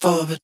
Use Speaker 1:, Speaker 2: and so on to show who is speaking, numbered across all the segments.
Speaker 1: for, but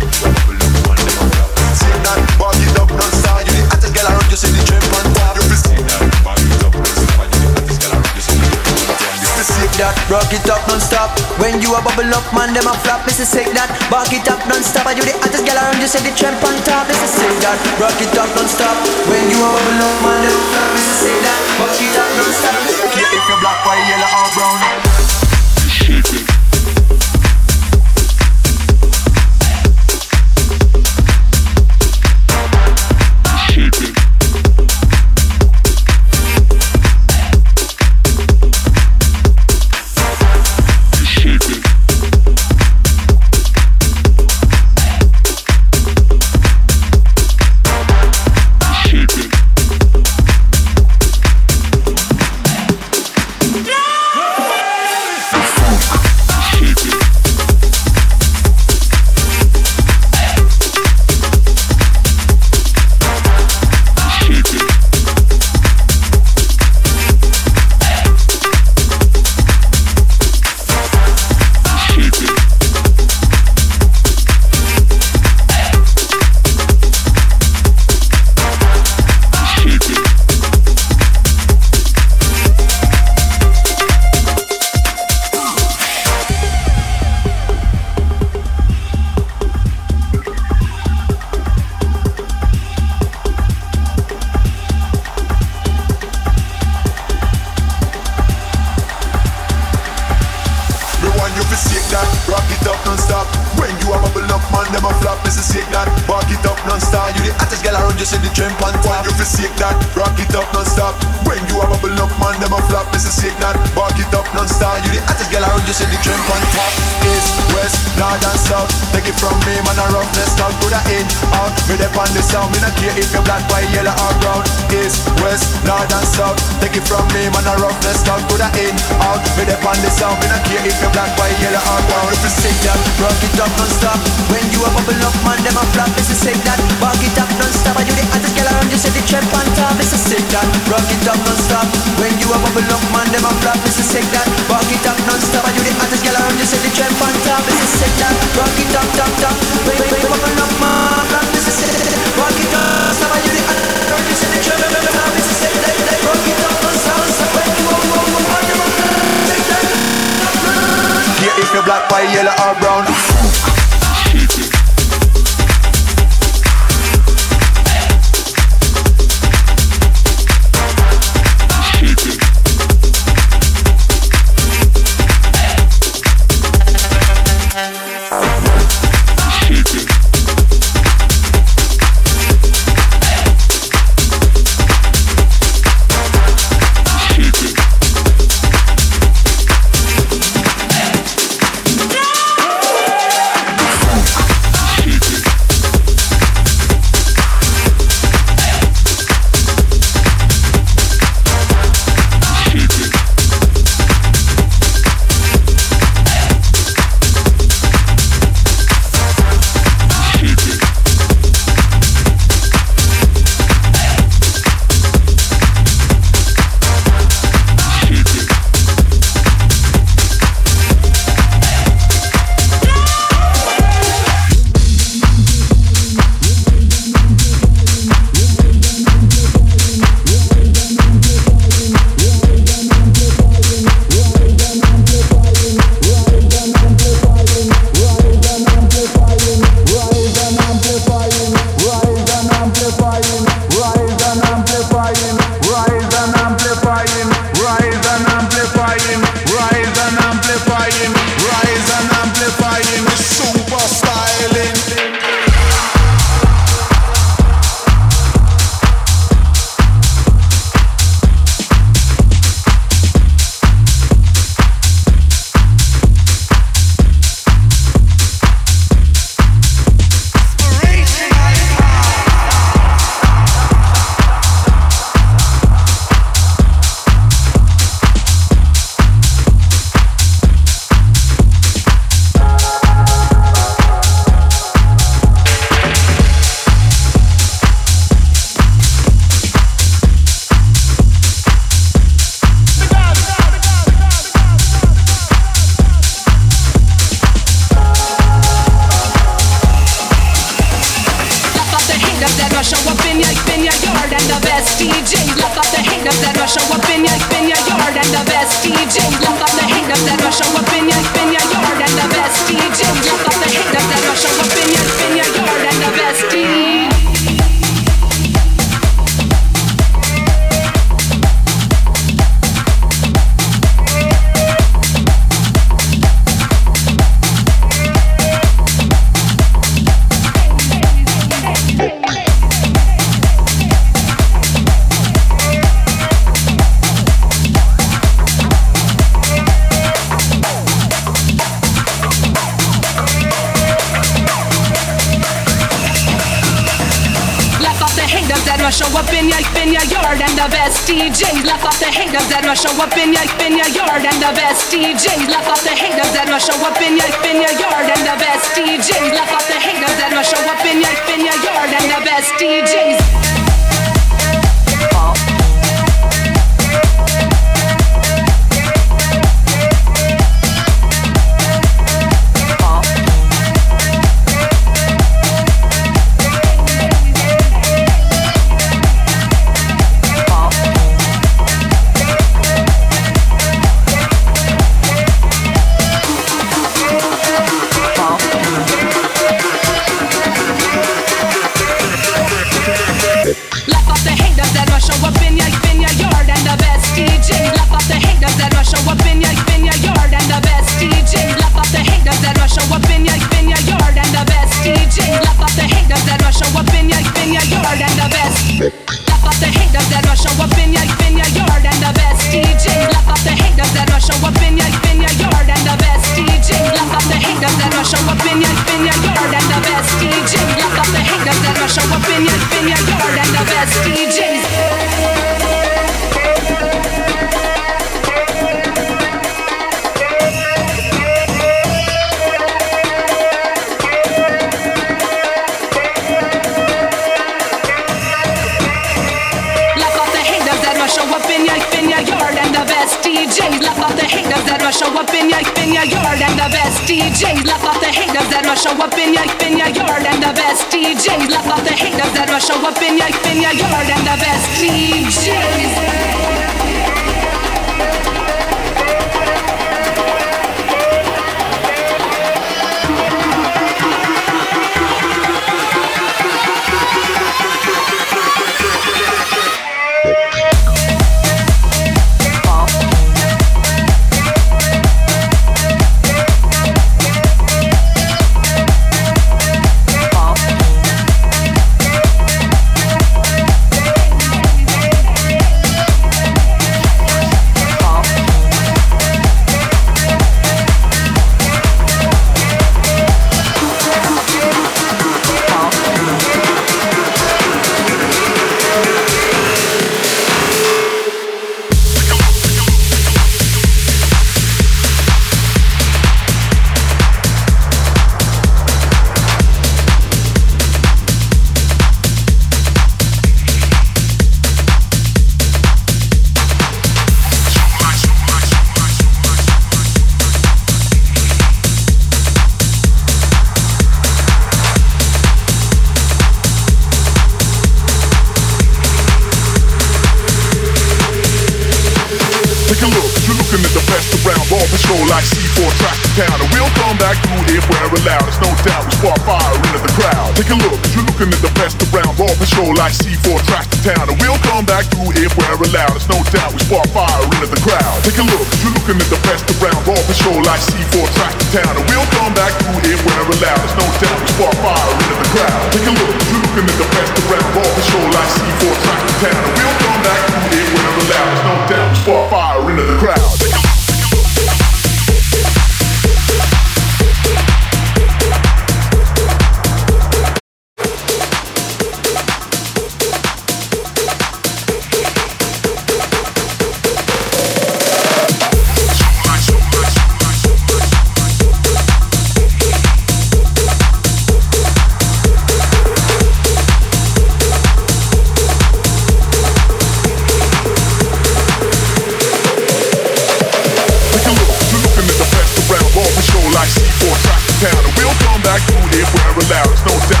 Speaker 2: food if
Speaker 3: we're allowed. It's no doubt.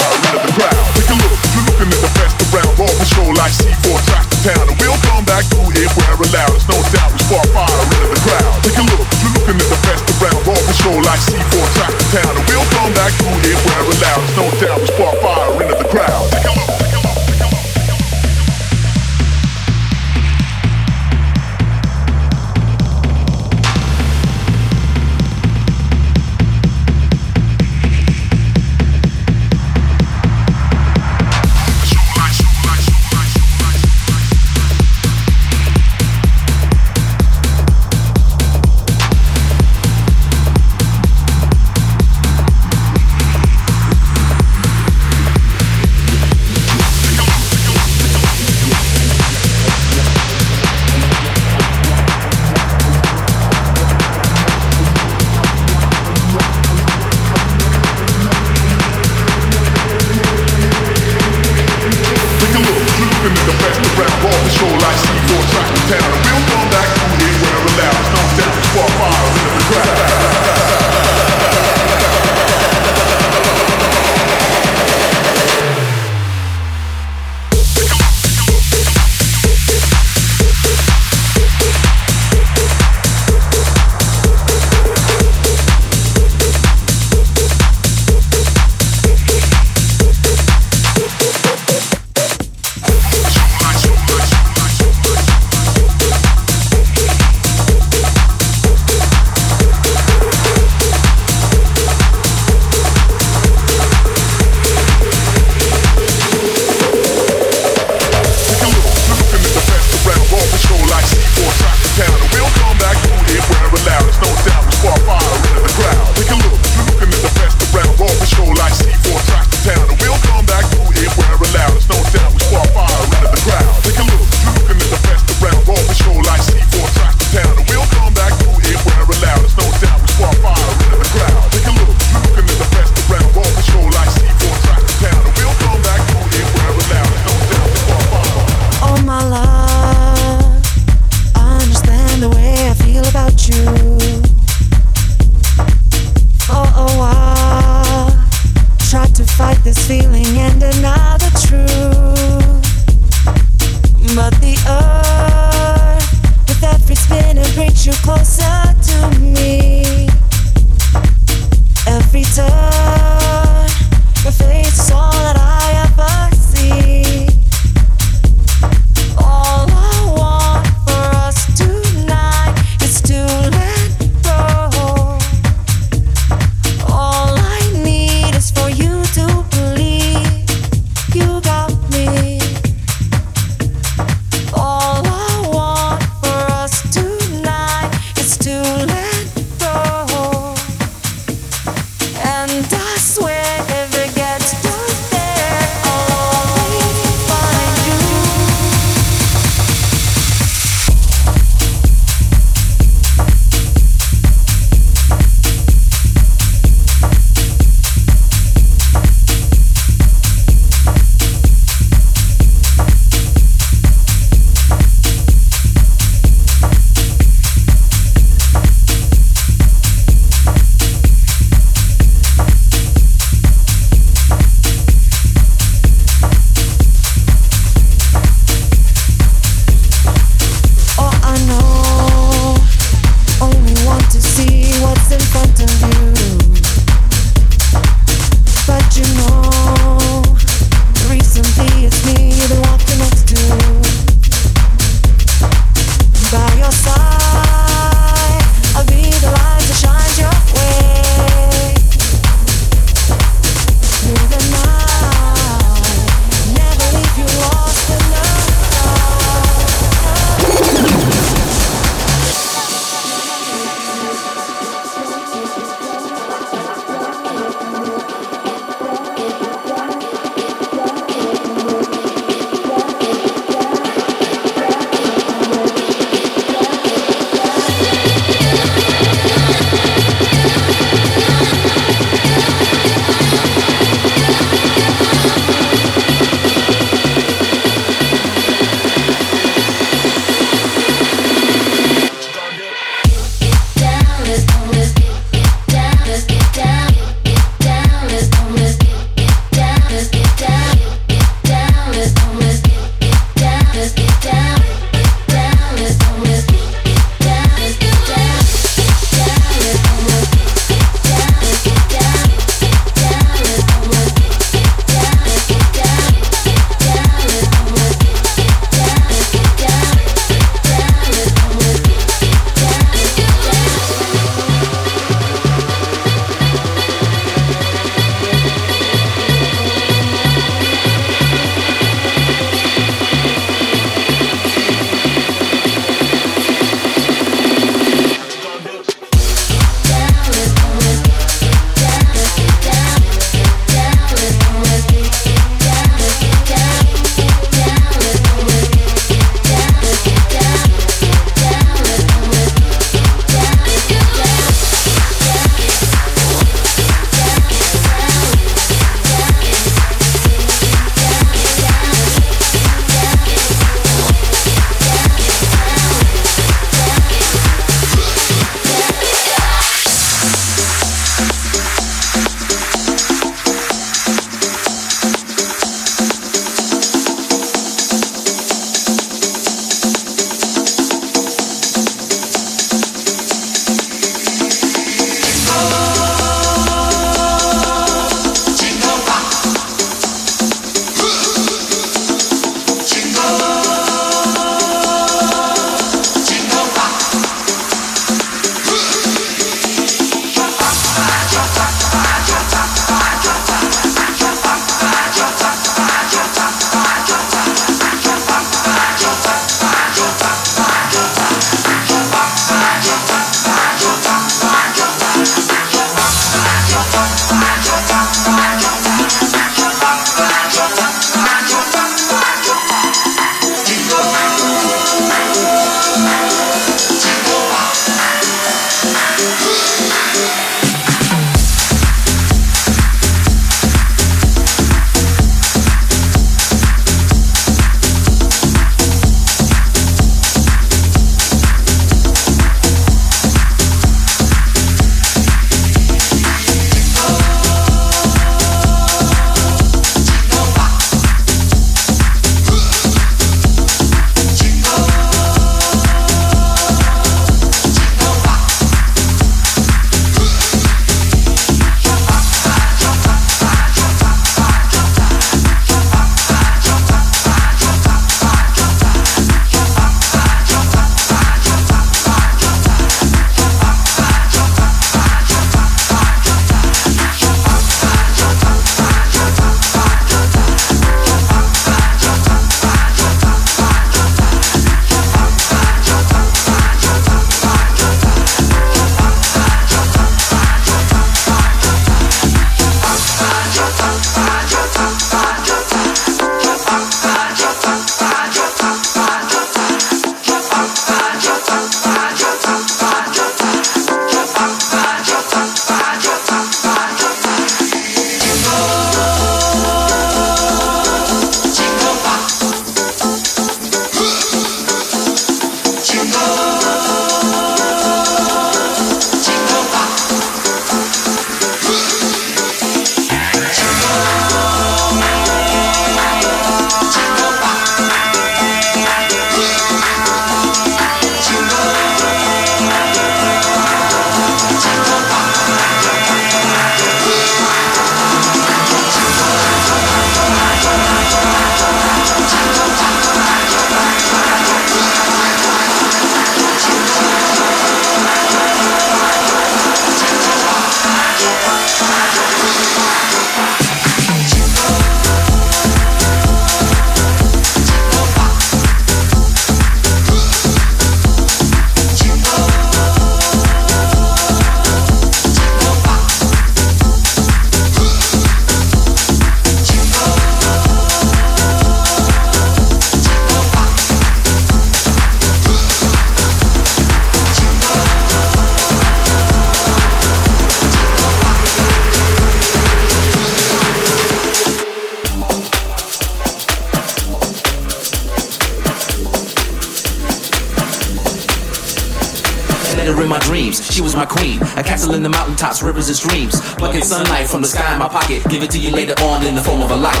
Speaker 3: Rivers streams. Plucking sunlight from the sky in my pocket. Give it to you later on in the form of a locket.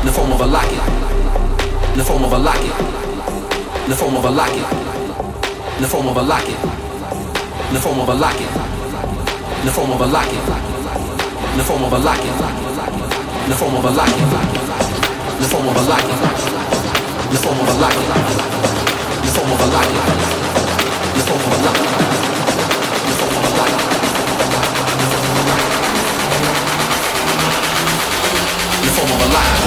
Speaker 3: In the form of a locket. In the form of a locket. In the form of a locket. In the form of a locket. In the form of a locket. In the form of a locket. In the form of a locket. In the form of a locket. In the form of a locket. In the form of a locket. In the form of a locket. In the form of a locket. In the form of a locket. rock.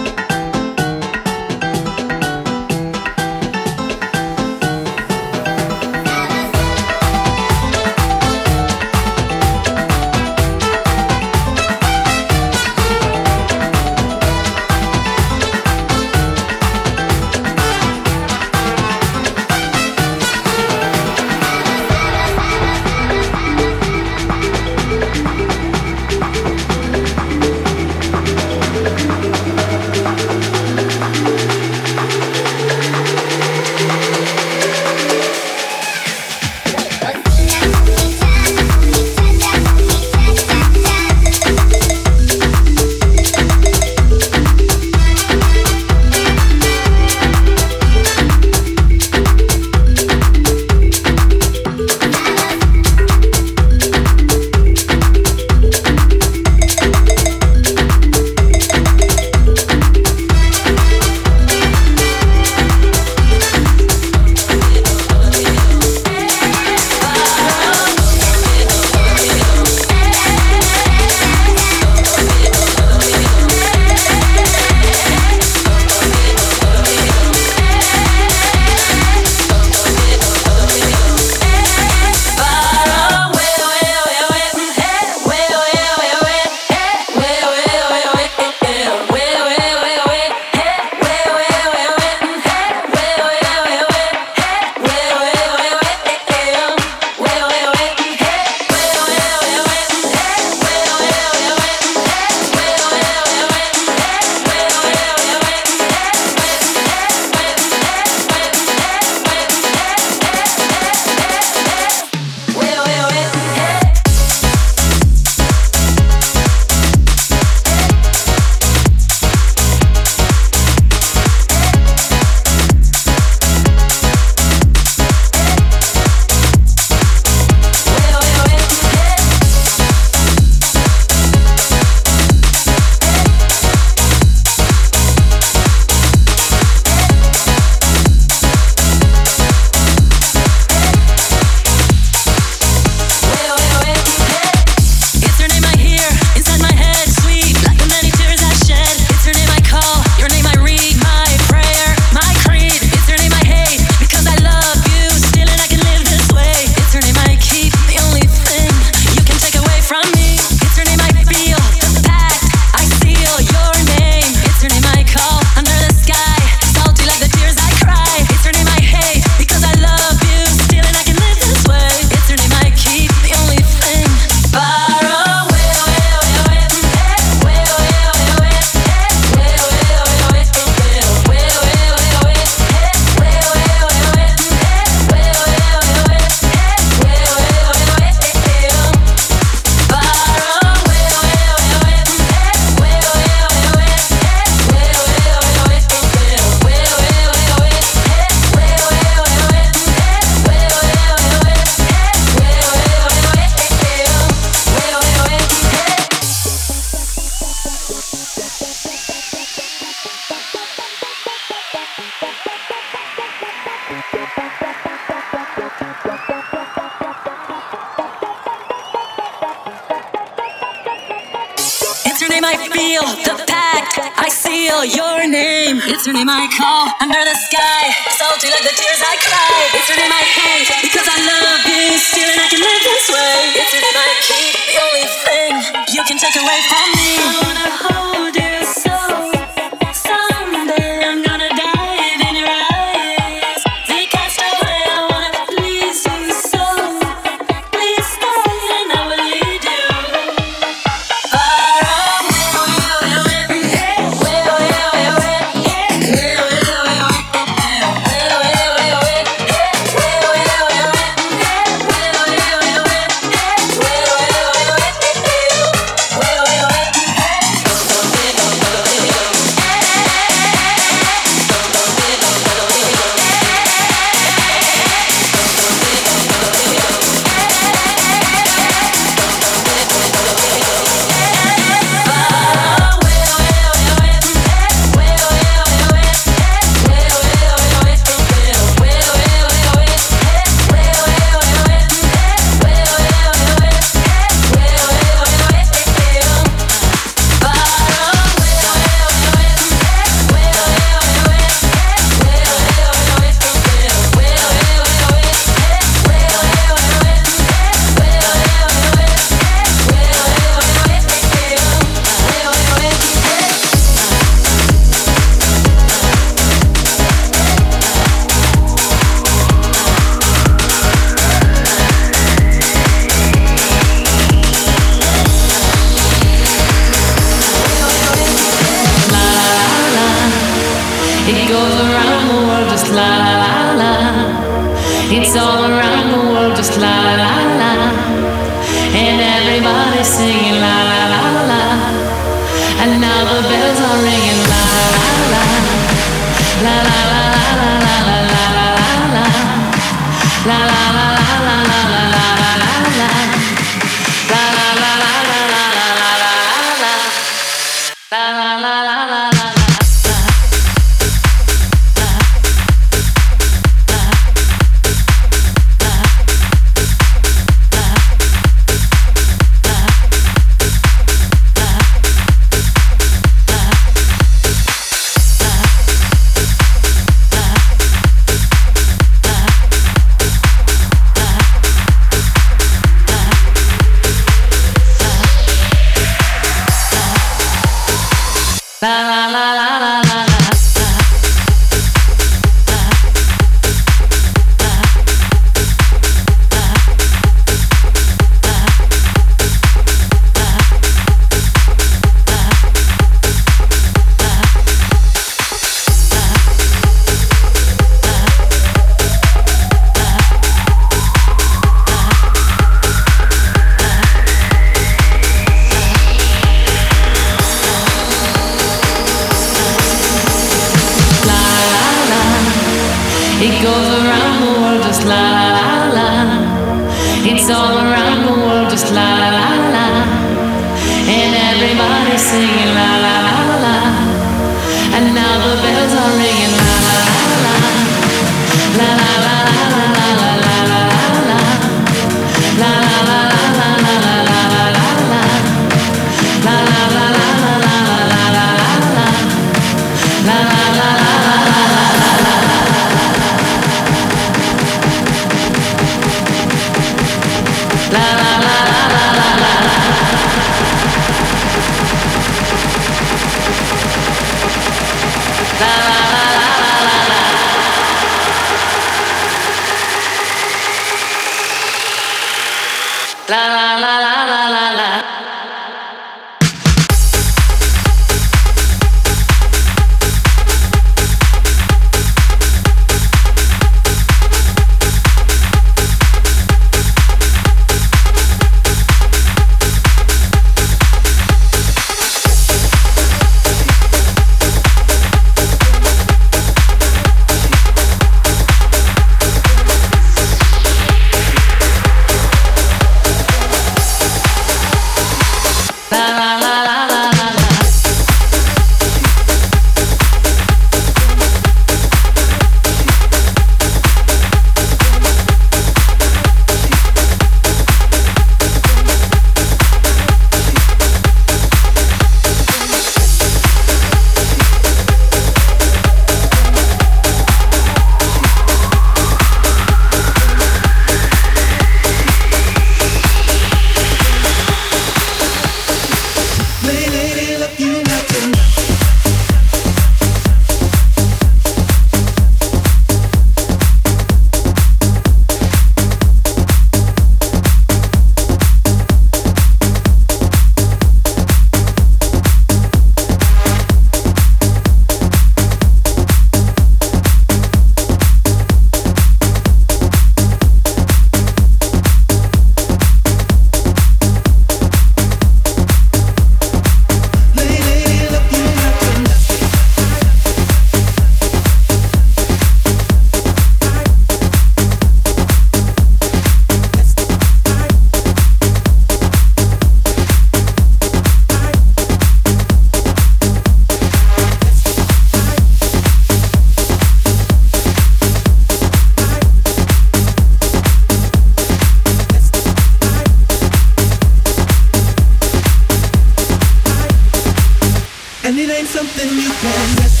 Speaker 3: it
Speaker 4: ain't something you can